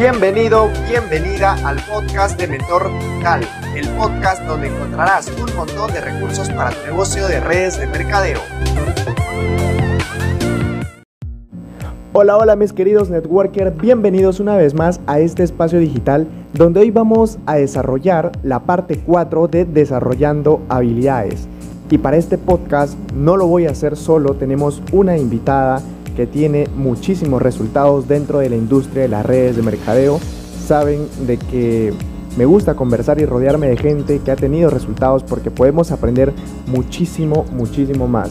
Bienvenido, bienvenida al podcast de Mentor Digital, el podcast donde encontrarás un montón de recursos para tu negocio de redes de mercadeo. Hola, hola mis queridos networkers, bienvenidos una vez más a este espacio digital donde hoy vamos a desarrollar la parte 4 de desarrollando habilidades. Y para este podcast no lo voy a hacer solo, tenemos una invitada que tiene muchísimos resultados dentro de la industria de las redes de mercadeo. Saben de que me gusta conversar y rodearme de gente que ha tenido resultados porque podemos aprender muchísimo, muchísimo más.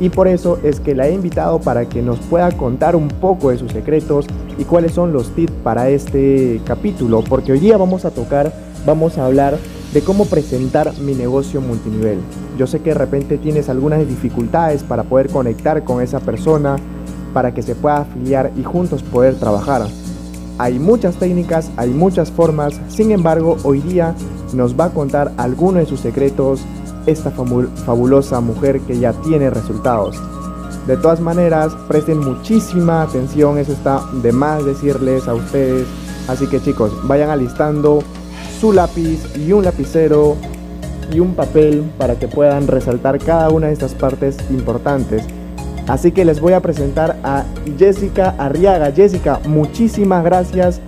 Y por eso es que la he invitado para que nos pueda contar un poco de sus secretos y cuáles son los tips para este capítulo, porque hoy día vamos a tocar, vamos a hablar de cómo presentar mi negocio multinivel. Yo sé que de repente tienes algunas dificultades para poder conectar con esa persona, para que se pueda afiliar y juntos poder trabajar. Hay muchas técnicas, hay muchas formas, sin embargo hoy día nos va a contar algunos de sus secretos esta fabulosa mujer que ya tiene resultados. De todas maneras, presten muchísima atención, eso está de más decirles a ustedes. Así que chicos, vayan alistando su lápiz y un lapicero y un papel para que puedan resaltar cada una de estas partes importantes. Así que les voy a presentar a Jessica Arriaga. Jessica, muchísimas gracias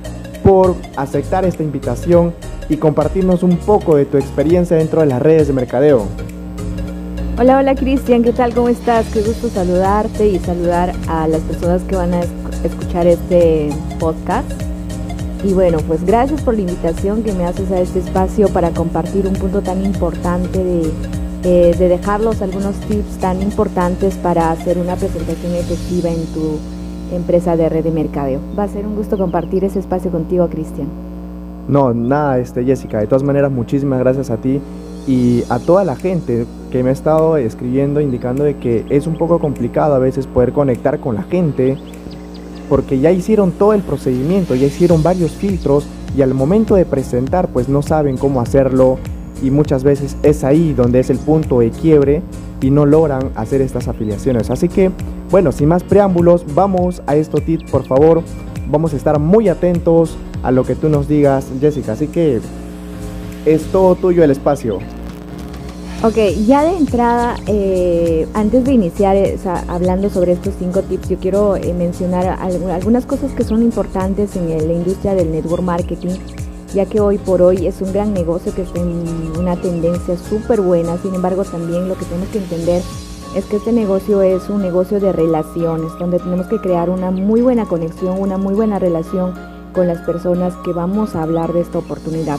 por aceptar esta invitación y compartirnos un poco de tu experiencia dentro de las redes de mercadeo. Hola, hola Cristian, ¿qué tal? ¿Cómo estás? Qué gusto saludarte y saludar a las personas que van a escuchar este podcast. Y bueno, pues gracias por la invitación que me haces a este espacio para compartir un punto tan importante de, eh, de dejarlos algunos tips tan importantes para hacer una presentación efectiva en tu empresa de red de mercadeo. Va a ser un gusto compartir ese espacio contigo, Cristian. No, nada, este, Jessica. De todas maneras, muchísimas gracias a ti y a toda la gente que me ha estado escribiendo indicando de que es un poco complicado a veces poder conectar con la gente porque ya hicieron todo el procedimiento, ya hicieron varios filtros y al momento de presentar pues no saben cómo hacerlo y muchas veces es ahí donde es el punto de quiebre y no logran hacer estas afiliaciones. Así que bueno, sin más preámbulos, vamos a esto tip por favor. Vamos a estar muy atentos a lo que tú nos digas, Jessica. Así que es todo tuyo el espacio. Ok, ya de entrada, eh, antes de iniciar eh, hablando sobre estos cinco tips, yo quiero eh, mencionar algunas cosas que son importantes en la industria del network marketing, ya que hoy por hoy es un gran negocio que en una tendencia súper buena, sin embargo también lo que tenemos que entender es que este negocio es un negocio de relaciones, donde tenemos que crear una muy buena conexión, una muy buena relación con las personas que vamos a hablar de esta oportunidad.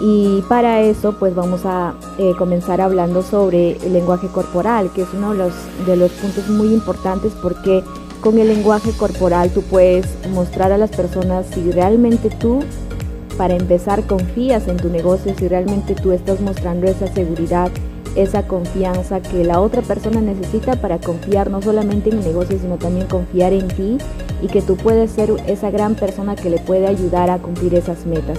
Y para eso pues vamos a eh, comenzar hablando sobre el lenguaje corporal, que es uno de los, de los puntos muy importantes porque con el lenguaje corporal tú puedes mostrar a las personas si realmente tú, para empezar, confías en tu negocio, si realmente tú estás mostrando esa seguridad, esa confianza que la otra persona necesita para confiar no solamente en el negocio, sino también confiar en ti y que tú puedes ser esa gran persona que le puede ayudar a cumplir esas metas.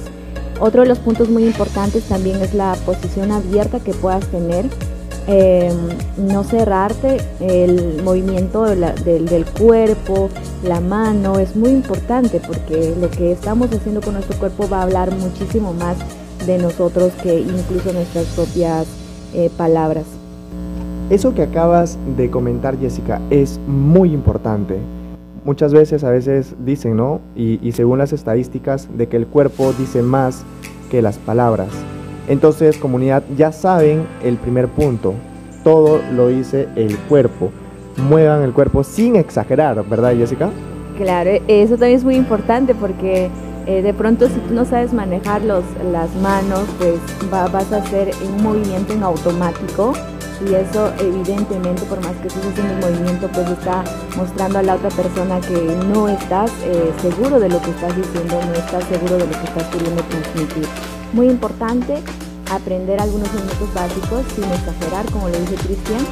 Otro de los puntos muy importantes también es la posición abierta que puedas tener. Em, no cerrarte, el movimiento del, cuerpo, la mano, es muy importante porque lo que estamos haciendo con nuestro cuerpo va a hablar muchísimo más de nosotros que incluso nuestras propias eh, palabras. Eso que acabas de comentar, Jessica, es muy importante muchas veces, a veces dicen, ¿no? Y, según las estadísticas, de que el cuerpo dice más que las palabras. Entonces, comunidad, ya saben el primer punto. Todo lo dice el cuerpo. Muevan el cuerpo sin exagerar, ¿verdad, Jessica? Claro, eso también es muy importante porque eh, de pronto si tú no sabes manejar los, las manos, pues vas a hacer un movimiento en automático y eso evidentemente por más que estés haciendo el movimiento pues está mostrando a la otra persona que no estás eh, seguro de lo que estás diciendo, no estás seguro de lo que estás queriendo transmitir. Muy importante aprender algunos movimientos básicos sin exagerar como lo dice Cristian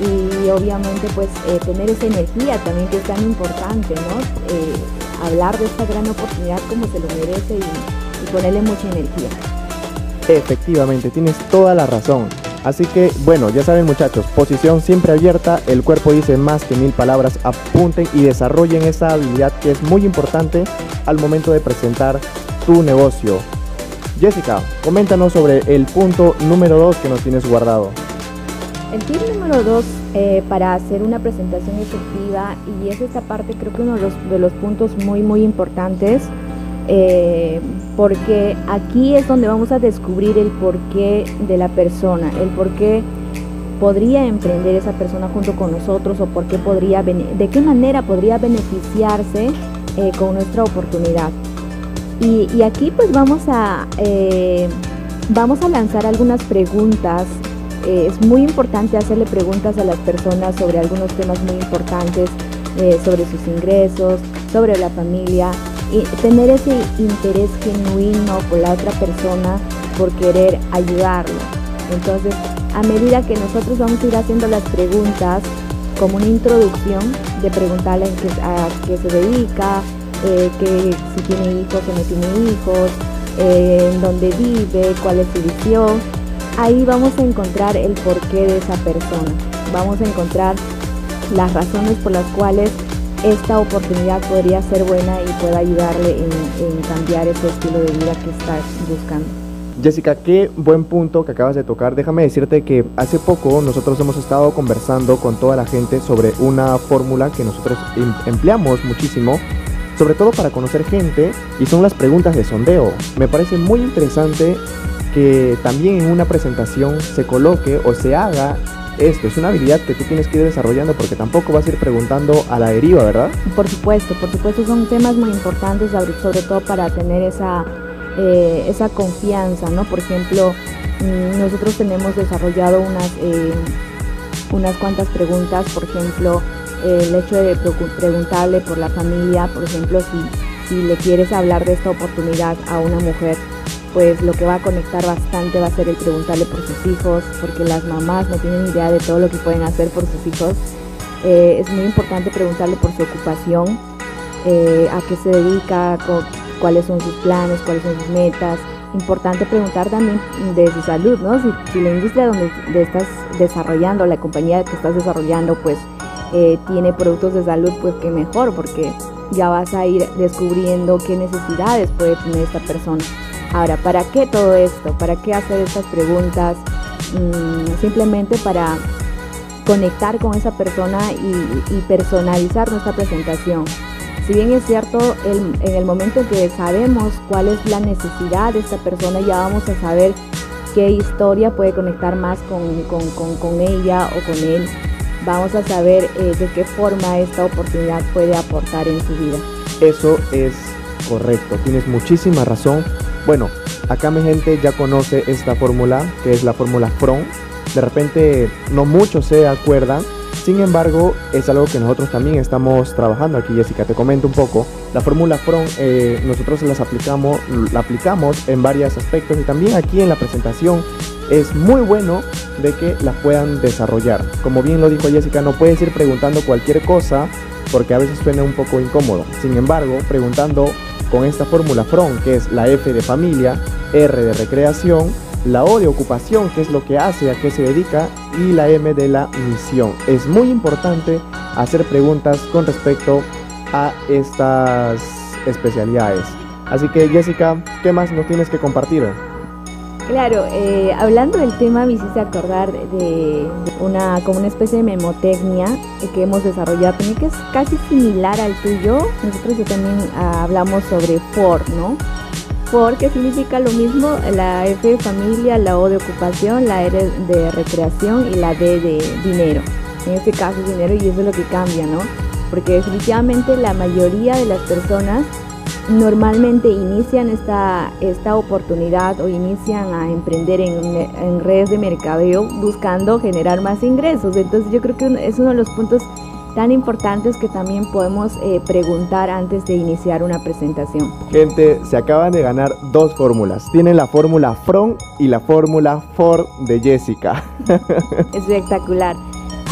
y obviamente pues eh, tener esa energía también que es tan importante, ¿no? Eh, hablar de esta gran oportunidad como se lo merece y ponerle mucha energía. Efectivamente, tienes toda la razón Así que bueno, ya saben muchachos, posición siempre abierta, el cuerpo dice más que mil palabras, apunten y desarrollen esa habilidad que es muy importante al momento de presentar tu negocio. Jessica, coméntanos sobre el punto número 2 que nos tienes guardado. El tip número 2 eh, para hacer una presentación efectiva, y es esta parte creo que uno de los, de los puntos muy muy importantes, eh, porque aquí es donde vamos a descubrir el porqué de la persona, el por qué podría emprender esa persona junto con nosotros o por qué podría, de qué manera podría beneficiarse eh, con nuestra oportunidad. Y, aquí pues vamos a, eh, vamos a lanzar algunas preguntas. es muy importante hacerle preguntas a las personas sobre algunos temas muy importantes, sobre sus ingresos, sobre la familia, y tener ese interés genuino por la otra persona, por querer ayudarlo. Entonces, a medida que nosotros vamos a ir haciendo las preguntas, como una introducción de preguntarle a qué se dedica, eh, que si tiene hijos o no tiene hijos, eh, en dónde vive, cuál es su visión, ahí vamos a encontrar el porqué de esa persona. Vamos a encontrar las razones por las cuales esta oportunidad podría ser buena y pueda ayudarle en, cambiar ese estilo de vida que está buscando. Jessica, qué buen punto que acabas de tocar. Déjame decirte que hace poco nosotros hemos estado conversando con toda la gente sobre una fórmula que nosotros em, empleamos muchísimo, sobre todo para conocer gente, y son las preguntas de sondeo. Me parece muy interesante que también en una presentación se coloque o se haga esto. Es una habilidad que tú tienes que ir desarrollando porque tampoco vas a ir preguntando a la deriva, ¿verdad? Por supuesto, por supuesto, son temas muy importantes, sobre todo para tener esa, eh, esa confianza, ¿no? Por ejemplo, mm, nosotros tenemos desarrollado unas, eh, unas cuantas preguntas, por ejemplo, el hecho de preguntarle por la familia, por ejemplo, si, si le quieres hablar de esta oportunidad a una mujer, pues lo que va a conectar bastante va a ser el preguntarle por sus hijos, porque las mamás no tienen idea de todo lo que pueden hacer por sus hijos. Eh, es muy importante preguntarle por su ocupación, eh, a qué se dedica, cuáles son sus planes, cuáles son sus metas. Importante preguntar también de su salud, ¿no? Si, la industria donde estás desarrollando, la compañía que estás desarrollando, pues eh, tiene productos de salud, pues qué mejor, porque ya vas a ir descubriendo qué necesidades puede tener esta persona. Ahora, ¿para qué todo esto? ¿Para qué hacer estas preguntas? Mm, simplemente para conectar con esa persona y, personalizar nuestra presentación. Si bien es cierto, en el momento en que sabemos cuál es la necesidad de esta persona, ya vamos a saber qué historia puede conectar más con, ella o con él. Vamos a saber eh, de qué forma esta oportunidad puede aportar en su vida. Eso es correcto, tienes muchísima razón bueno, acá mi gente ya conoce esta fórmula, que es la fórmula FRON. De repente no muchos se acuerdan, sin embargo es algo que nosotros también estamos trabajando aquí, Jessica. Te comento un poco. La fórmula FRON eh, nosotros las aplicamos, la aplicamos en varios aspectos y también aquí en la presentación es muy bueno de que la puedan desarrollar. Como bien lo dijo Jessica, no puedes ir preguntando cualquier cosa porque a veces suena un poco incómodo. Sin embargo, preguntando con esta fórmula FRON, que es la F de familia, R de recreación, la O de ocupación, que es lo que hace, a qué se dedica, y la M de la misión. Es muy importante hacer preguntas con respecto a estas especialidades. Así que Jessica, ¿qué más nos tienes que compartir? Claro, eh, hablando del tema me hiciste acordar de, una como una especie de memotecnia que hemos desarrollado también que es casi similar al tuyo. Nosotros ya también ah, hablamos sobre FOR, ¿no? FOR que significa lo mismo, la F de familia, la O de ocupación, la R de recreación y la D de dinero. En este caso es dinero y eso es lo que cambia, ¿no? Porque definitivamente la mayoría de las personas normalmente inician esta, esta oportunidad o inician a emprender en, redes de mercadeo buscando generar más ingresos. Entonces yo creo que es uno de los puntos tan importantes que también podemos eh, preguntar antes de iniciar una presentación. Gente, se acaban de ganar dos fórmulas. Tienen la fórmula FROM y la fórmula FOR de Jessica. Espectacular.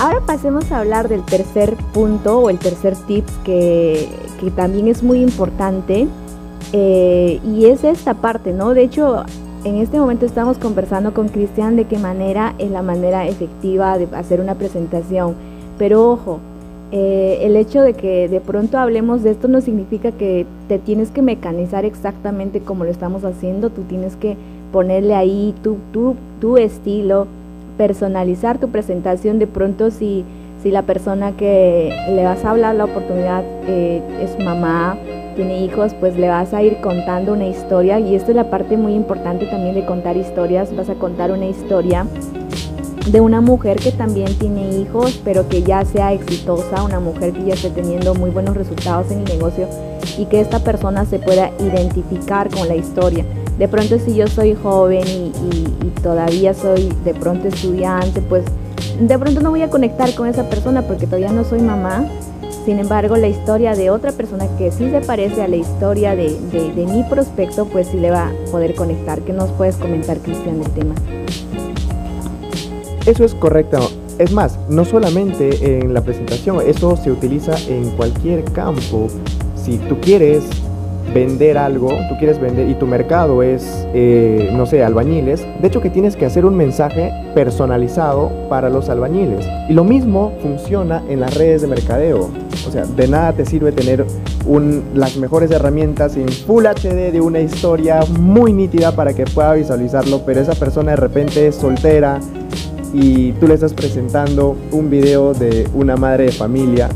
Ahora pasemos a hablar del tercer punto o el tercer tip que, también es muy importante eh, y es esta parte, ¿no? De hecho, en este momento estamos conversando con Cristian de qué manera es la manera efectiva de hacer una presentación. Pero ojo, eh, el hecho de que de pronto hablemos de esto no significa que te tienes que mecanizar exactamente como lo estamos haciendo, tú tienes que ponerle ahí tu, tu, tu estilo, personalizar tu presentación. De pronto si, si la persona que le vas a hablar la oportunidad eh, es mamá, tiene hijos, pues le vas a ir contando una historia y esta es la parte muy importante también de contar historias. Vas a contar una historia de una mujer que también tiene hijos, pero que ya sea exitosa, una mujer que ya esté teniendo muy buenos resultados en el negocio y que esta persona se pueda identificar con la historia. De pronto si yo soy joven y, todavía soy de pronto estudiante, pues de pronto no voy a conectar con esa persona porque todavía no soy mamá, sin embargo, la historia de otra persona que sí se parece a la historia de, mi prospecto, pues sí le va a poder conectar. ¿Qué nos puedes comentar, Cristian, del tema? Eso es correcto. Es más, no solamente en la presentación, eso se utiliza en cualquier campo. Si tú quieres vender algo, tú quieres vender y tu mercado es, eh, no sé, albañiles, de hecho que tienes que hacer un mensaje personalizado para los albañiles. Y lo mismo funciona en las redes de mercadeo. O sea, de nada te sirve tener las mejores herramientas en Full HD de una historia muy nítida para que pueda visualizarlo, pero esa persona de repente es soltera y tú le estás presentando un video de una madre de familia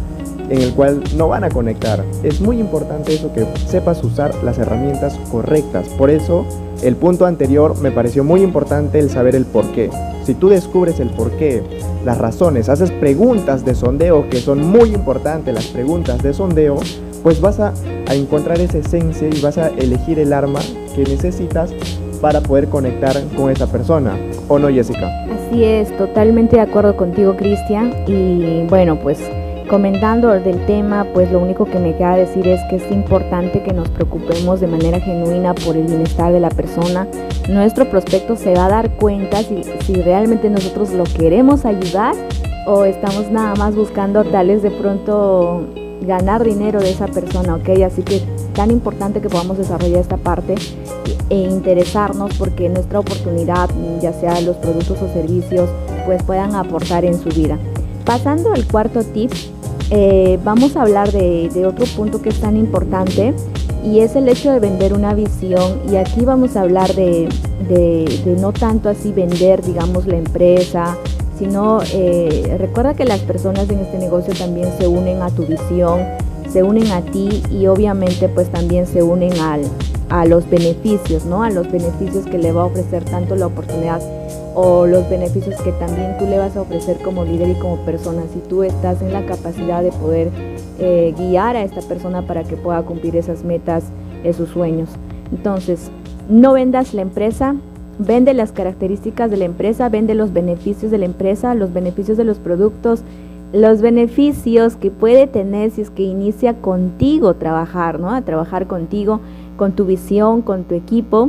en el cual no van a conectar. Es muy importante eso que sepas usar las herramientas correctas. Por eso el punto anterior me pareció muy importante el saber el por qué. Si tú descubres el por qué, las razones, haces preguntas de sondeo que son muy importantes, las preguntas de sondeo, pues vas a, a encontrar esa esencia y vas a elegir el arma que necesitas para poder conectar con esa persona. ¿O no, Jessica? Así es, totalmente de acuerdo contigo, Cristian. Y bueno, pues Comentando del tema, pues lo único que me queda decir es que es importante que nos preocupemos de manera genuina por el bienestar de la persona. Nuestro prospecto se va a dar cuenta si, si realmente nosotros lo queremos ayudar o estamos nada más buscando tales de pronto ganar dinero de esa persona, ¿ok? Así que tan importante que podamos desarrollar esta parte e interesarnos porque nuestra oportunidad, ya sea los productos o servicios, pues puedan aportar en su vida. Pasando al cuarto tip, eh, vamos a hablar de, otro punto que es tan importante y es el hecho de vender una visión. Y aquí vamos a hablar de, no tanto así vender, digamos, la empresa, sino eh, recuerda que las personas en este negocio también se unen a tu visión, se unen a ti y obviamente pues también se unen al, a los beneficios, ¿no? A los beneficios que le va a ofrecer tanto la oportunidad o los beneficios que también tú le vas a ofrecer como líder y como persona. Si tú estás en la capacidad de poder eh, guiar a esta persona para que pueda cumplir esas metas, esos sueños. Entonces, no vendas la empresa, vende las características de la empresa, vende los beneficios de la empresa, los beneficios de los productos, los beneficios que puede tener si es que inicia contigo trabajar, ¿no? A trabajar contigo, con tu visión, con tu equipo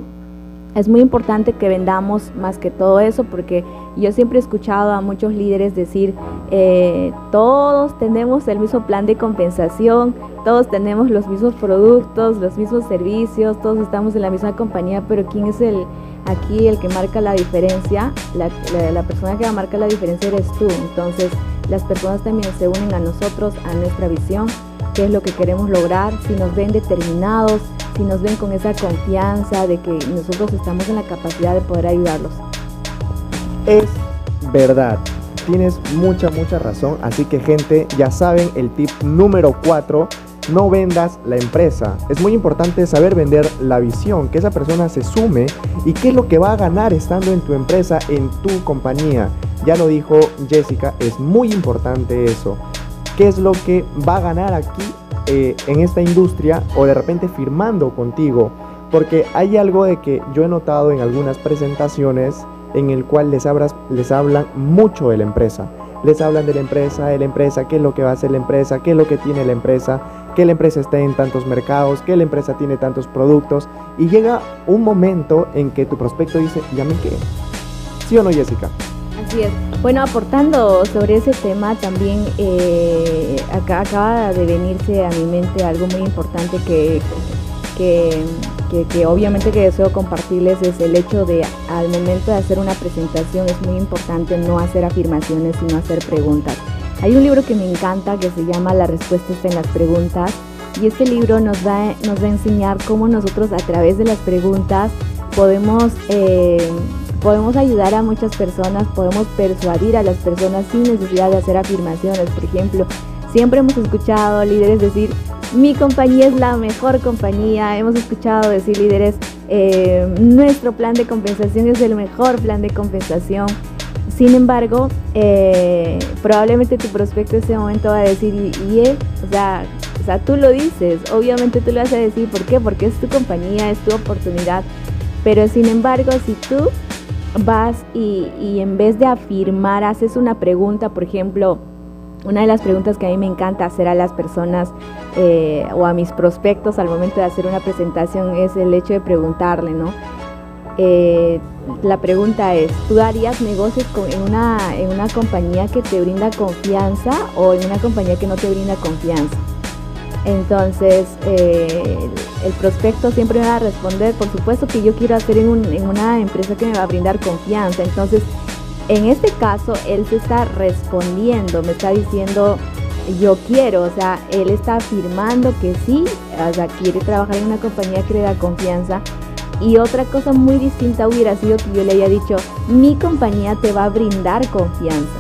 es muy importante que vendamos más que todo eso porque yo siempre he escuchado a muchos líderes decir, eh, todos tenemos el mismo plan de compensación, todos tenemos los mismos productos, los mismos servicios, todos estamos en la misma compañía, pero ¿quién es el aquí el que marca la diferencia? La, la persona que marca la diferencia eres tú. Entonces las personas también se unen a nosotros, a nuestra visión, qué es lo que queremos lograr, si nos ven determinados, si nos ven con esa confianza de que nosotros estamos en la capacidad de poder ayudarlos. Es verdad, tienes mucha, mucha razón. Así que gente, ya saben el tip número 4. No vendas la empresa. Es muy importante saber vender la visión, que esa persona se sume y qué es lo que va a ganar estando en tu empresa, en tu compañía. Ya lo dijo Jessica, es muy importante eso. ¿Qué es lo que va a ganar aquí eh, en esta industria o de repente firmando contigo. Porque hay algo de que yo he notado en algunas presentaciones en el cual les, les hablan mucho de la empresa. Les hablan de la empresa, de la empresa, qué es lo que va a hacer la empresa, qué es lo que tiene la empresa, que la empresa está en tantos mercados, que la empresa tiene tantos productos. Y llega un momento en que tu prospecto dice, ¿ya me qué? ¿Sí o no, Jessica? Así es. Bueno, aportando sobre ese tema, también eh, acá, acaba de venirse a mi mente algo muy importante que, que, que, obviamente que deseo compartirles es el hecho de al momento de hacer una presentación es muy importante no hacer afirmaciones, sino hacer preguntas. Hay un libro que me encanta que se llama La respuesta está en las preguntas y este libro nos va, nos va a enseñar cómo nosotros a través de las preguntas podemos, eh, podemos ayudar a muchas personas, podemos persuadir a las personas sin necesidad de hacer afirmaciones. Por ejemplo, siempre hemos escuchado líderes decir, mi compañía es la mejor compañía. Hemos escuchado decir líderes, eh, nuestro plan de compensación es el mejor plan de compensación. Sin embargo, eh, probablemente tu prospecto en ese momento va a decir, y, o, sea, o sea, tú lo dices, obviamente tú lo vas a decir, ¿por qué? Porque es tu compañía, es tu oportunidad. Pero sin embargo, si tú vas y, en vez de afirmar, haces una pregunta, por ejemplo, una de las preguntas que a mí me encanta hacer a las personas eh, o a mis prospectos al momento de hacer una presentación es el hecho de preguntarle, ¿no? Eh, la pregunta es, ¿tú harías negocios en, una, en una compañía que te brinda confianza o en una compañía que no te brinda confianza? Entonces, eh, el prospecto siempre me va a responder, por supuesto que yo quiero hacer en, en una empresa que me va a brindar confianza. Entonces, en este caso, él se está respondiendo, me está diciendo, yo quiero, o sea, él está afirmando que sí, o sea, quiere trabajar en una compañía que le da confianza. Y otra cosa muy distinta hubiera sido que yo le haya dicho, mi compañía te va a brindar confianza.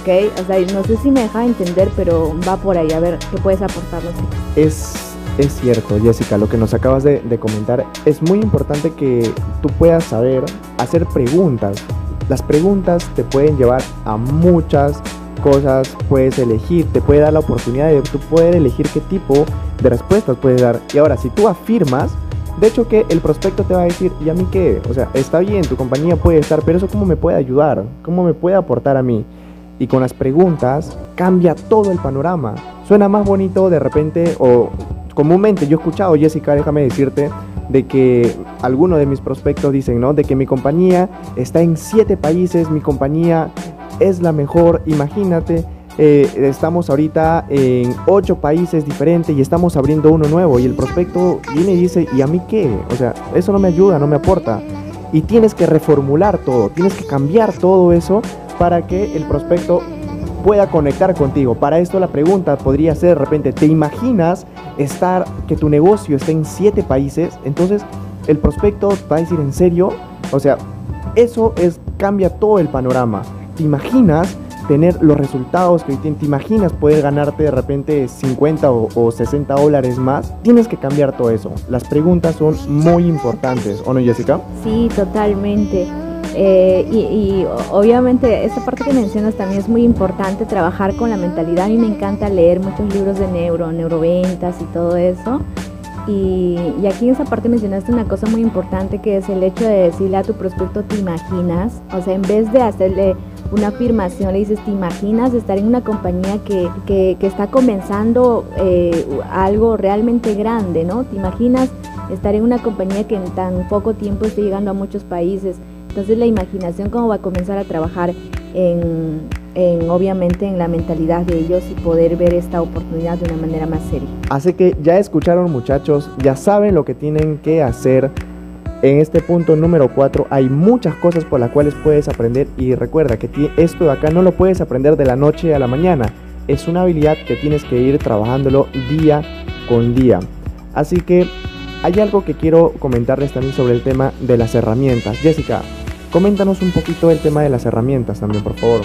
¿Ok? O sea, no sé si me deja entender, pero va por ahí. A ver, ¿qué puedes aportarnos? Es, es cierto, Jessica, lo que nos acabas de, de comentar. Es muy importante que tú puedas saber hacer preguntas las preguntas te pueden llevar a muchas cosas, puedes elegir, te puede dar la oportunidad de tú poder elegir qué tipo de respuestas puedes dar. Y ahora, si tú afirmas, de hecho que el prospecto te va a decir, ¿y a mí qué? O sea, está bien, tu compañía puede estar, pero eso cómo me puede ayudar, cómo me puede aportar a mí. Y con las preguntas cambia todo el panorama. Suena más bonito de repente o comúnmente yo he escuchado, Jessica, déjame decirte, de que algunos de mis prospectos dicen, ¿no? De que mi compañía está en siete países, mi compañía es la mejor, imagínate. Eh, estamos ahorita en ocho países diferentes y estamos abriendo uno nuevo y el prospecto viene y dice, ¿y a mí qué? O sea, eso no me ayuda, no me aporta. Y tienes que reformular todo, tienes que cambiar todo eso para que el prospecto pueda conectar contigo. Para esto la pregunta podría ser de repente, ¿te imaginas estar, que tu negocio esté en siete países? Entonces el prospecto va a decir, ¿en serio? O sea, eso es, cambia todo el panorama. ¿Te imaginas tener los resultados que hoy ¿Te imaginas poder ganarte de repente 50 o, o, 60 dólares más? Tienes que cambiar todo eso. Las preguntas son muy importantes, ¿o no, Jessica? Sí, totalmente. Eh, y, obviamente esta parte que mencionas también es muy importante, trabajar con la mentalidad. A mí me encanta leer muchos libros de neuro, neuroventas y todo eso. Y, aquí en esa parte mencionaste una cosa muy importante que es el hecho de decirle a tu prospecto te imaginas, o sea, en vez de hacerle una afirmación, le dices te imaginas estar en una compañía que, que, que está comenzando eh, algo realmente grande, ¿no? Te imaginas estar en una compañía que en tan poco tiempo esté llegando a muchos países entonces la imaginación cómo va a comenzar a trabajar en, obviamente en la mentalidad de ellos y poder ver esta oportunidad de una manera más seria. Así que ya escucharon muchachos, ya saben lo que tienen que hacer. En este punto número 4 hay muchas cosas por las cuales puedes aprender y recuerda que esto de acá no lo puedes aprender de la noche a la mañana. Es una habilidad que tienes que ir trabajándolo día con día. Así que hay algo que quiero comentarles también sobre el tema de las herramientas. Jessica, Coméntanos un poquito el tema de las herramientas también, por favor.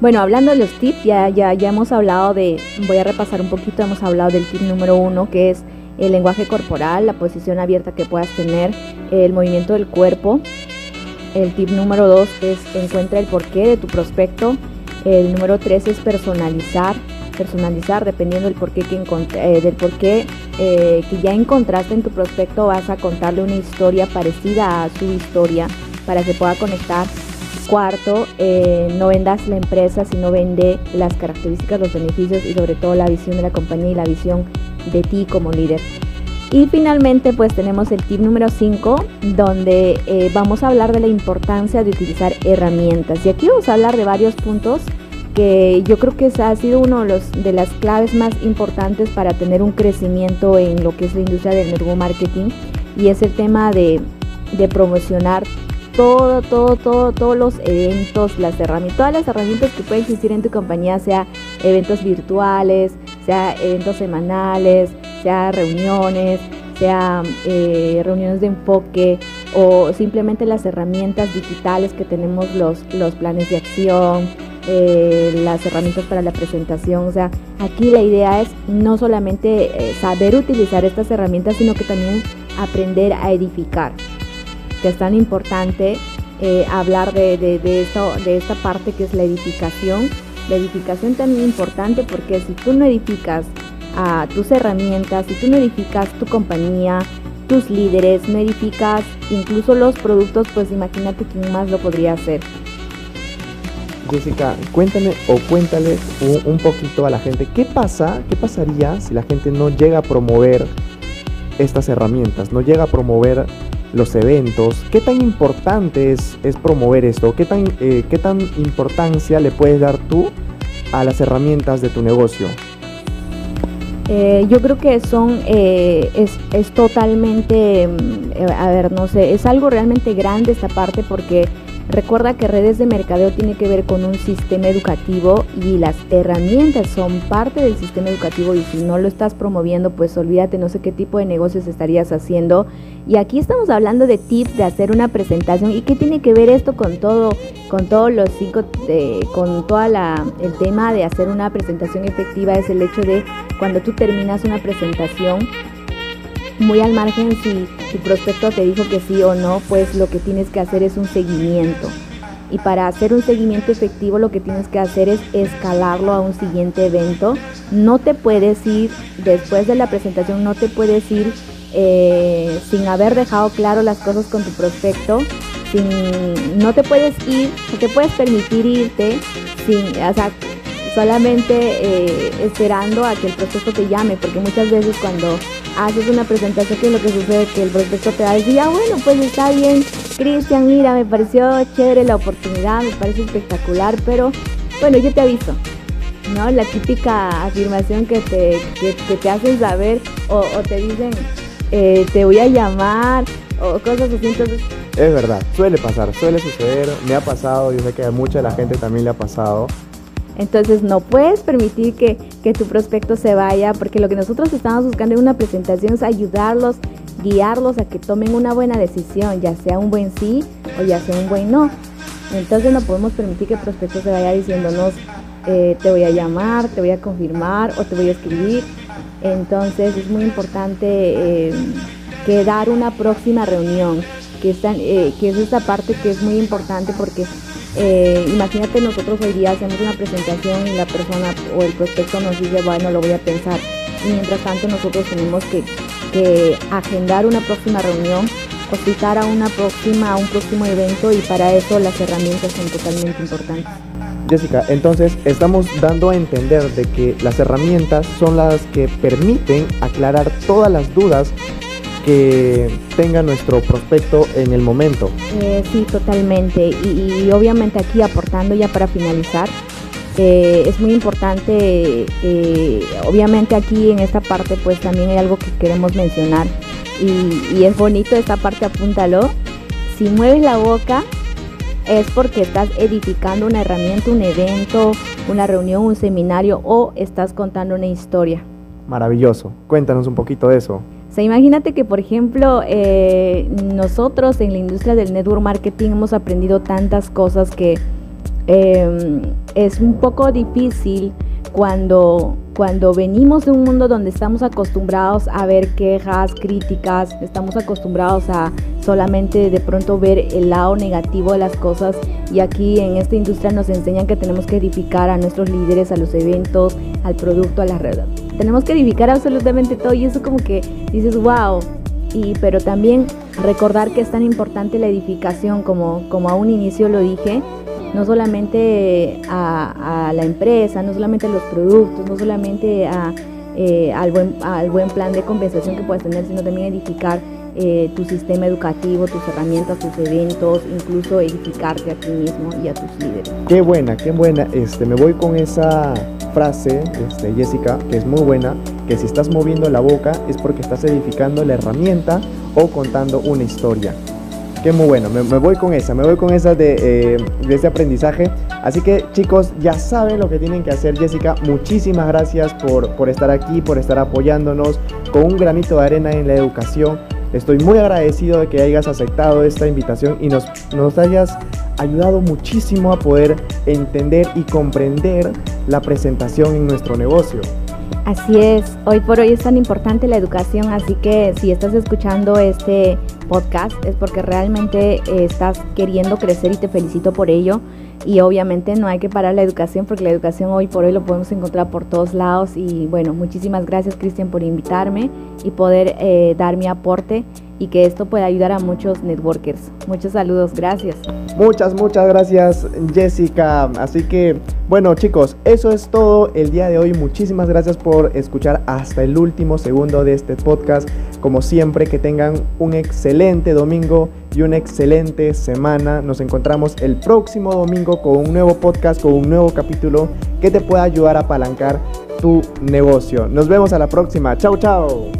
Bueno, hablando de los tips, ya, ya, ya hemos hablado de, voy a repasar un poquito, hemos hablado del tip número uno, que es el lenguaje corporal, la posición abierta que puedas tener, el movimiento del cuerpo. El tip número dos es encuentra el porqué de tu prospecto. El número tres es personalizar, personalizar dependiendo del porqué que, eh, del porqué, eh, que ya encontraste en tu prospecto, vas a contarle una historia parecida a su historia para que pueda conectar. Cuarto, eh, no vendas la empresa, sino vende las características, los beneficios y sobre todo la visión de la compañía y la visión de ti como líder. Y finalmente pues tenemos el tip número 5 donde eh, vamos a hablar de la importancia de utilizar herramientas. Y aquí vamos a hablar de varios puntos que yo creo que ha sido uno de, los, de las claves más importantes para tener un crecimiento en lo que es la industria del network marketing y es el tema de, de promocionar todo, todo, todo, todos los eventos, las herramientas, todas las herramientas que pueden existir en tu compañía, sea eventos virtuales, sea eventos semanales, sea reuniones, sea eh, reuniones de enfoque o simplemente las herramientas digitales que tenemos los, los planes de acción, eh, las herramientas para la presentación. O sea, aquí la idea es no solamente eh, saber utilizar estas herramientas, sino que también aprender a edificar, que es tan importante hablar de, de, esto, de esta parte que es la edificación. La edificación también es importante porque si tú no edificas a tus herramientas, si tú no edificas tu compañía, tus líderes, no edificas incluso los productos, pues imagínate quién más lo podría hacer. Jessica, cuéntame o cuéntale un, poquito a la gente, ¿qué pasa, qué pasaría si la gente no llega a promover estas herramientas, no llega a promover los eventos? ¿Qué tan importante es, es promover esto? ¿Qué tan, eh, ¿Qué tan importancia le puedes dar tú a las herramientas de tu negocio? Eh, yo creo que son, eh, es, es, totalmente, mm, a ver, no sé, es algo realmente grande esta parte porque Recuerda que redes de mercadeo tiene que ver con un sistema educativo y las herramientas son parte del sistema educativo y si no lo estás promoviendo, pues olvídate, no sé qué tipo de negocios estarías haciendo. Y aquí estamos hablando de tips de hacer una presentación y qué tiene que ver esto con todo, con todos los cinco, con toda la el tema de hacer una presentación efectiva es el hecho de cuando tú terminas una presentación muy al margen si tu prospecto te dijo que sí o no, pues lo que tienes que hacer es un seguimiento. Y para hacer un seguimiento efectivo lo que tienes que hacer es escalarlo a un siguiente evento. No te puedes ir, después de la presentación, no te puedes ir eh, sin haber dejado claro las cosas con tu prospecto. Sin, no te puedes ir, no te puedes permitir irte sin, o sea, solamente eh, esperando a que el prospecto te llame, porque muchas veces cuando haces una presentación que lo que sucede es que el prospecto te va a decir, ah, bueno, pues está bien, Cristian, mira, me pareció chévere la oportunidad, me parece espectacular, pero bueno, yo te aviso. ¿no? La típica afirmación que te, que, te hacen saber o, te dicen, eh, te voy a llamar o cosas así. Entonces, es verdad, suele pasar, suele suceder, me ha pasado, yo sé que a mucha de la gente también le ha pasado. Entonces no puedes permitir que, tu prospecto se vaya porque lo que nosotros estamos buscando en una presentación es ayudarlos, guiarlos a que tomen una buena decisión, ya sea un buen sí o ya sea un buen no. Entonces no podemos permitir que el prospecto se vaya diciéndonos eh, te voy a llamar, te voy a confirmar o te voy a escribir. Entonces es muy importante eh, que dar una próxima reunión, que, están, eh, que es esta parte que es muy importante porque eh, imagínate nosotros hoy día hacemos una presentación y la persona o el prospecto nos dice, bueno, lo voy a pensar. Mientras tanto nosotros tenemos que, agendar una próxima reunión o citar a una próxima, a un próximo evento y para eso las herramientas son totalmente importantes. Jessica, entonces estamos dando a entender de que las herramientas son las que permiten aclarar todas las dudas que tenga nuestro prospecto en el momento. Eh, sí, totalmente. Y, obviamente aquí aportando ya para finalizar, eh, es muy importante, eh, obviamente aquí en esta parte pues también hay algo que queremos mencionar y, y es bonito esta parte, apúntalo. Si mueves la boca es porque estás edificando una herramienta, un evento, una reunión, un seminario o estás contando una historia. Maravilloso. Cuéntanos un poquito de eso. O sea, imagínate que, por ejemplo, eh, nosotros en la industria del network marketing hemos aprendido tantas cosas que em, es un poco difícil cuando, cuando venimos de un mundo donde estamos acostumbrados a ver quejas, críticas, estamos acostumbrados a solamente de pronto ver el lado negativo de las cosas y aquí en esta industria nos enseñan que tenemos que edificar a nuestros líderes, a los eventos, al producto, a las redes. Tenemos que edificar absolutamente todo y eso como que dices, wow. Y, pero también recordar que es tan importante la edificación como, como a un inicio lo dije, no solamente a, la empresa, no solamente a los productos, no solamente eh, al, buen, al buen plan de compensación que puedas tener, sino también edificar eh, tu sistema educativo, tus herramientas, tus eventos, incluso edificarte a ti mismo y a tus líderes. Qué buena, qué buena. Este, me voy con esa frase, este, Jessica, que es muy buena, que si estás moviendo la boca es porque estás edificando la herramienta o contando una historia. Qué muy bueno, me, voy con esa, me voy con esa de, eh, de este aprendizaje. Así que chicos, ya saben lo que tienen que hacer. Jessica, muchísimas gracias por, por estar aquí, por estar apoyándonos con un granito de arena en la educación. Estoy muy agradecido de que hayas aceptado esta invitación y nos, hayas ayudado muchísimo a poder entender y comprender la presentación en nuestro negocio. Así es, hoy por hoy es tan importante la educación, así que si estás escuchando este podcast es porque realmente estás queriendo crecer y te felicito por ello. Y obviamente no hay que parar la educación porque la educación hoy por hoy lo podemos encontrar por todos lados. Y bueno, muchísimas gracias Cristian por invitarme y poder eh, dar mi aporte y que esto pueda ayudar a muchos networkers. Muchos saludos, gracias. Muchas, muchas gracias Jessica. Así que, bueno chicos, eso es todo el día de hoy. Muchísimas gracias por escuchar hasta el último segundo de este podcast. Como siempre, que tengan un excelente domingo y una excelente semana. Nos encontramos el próximo domingo con un nuevo podcast, con un nuevo capítulo que te pueda ayudar a apalancar tu negocio. Nos vemos a la próxima. Chao, chao.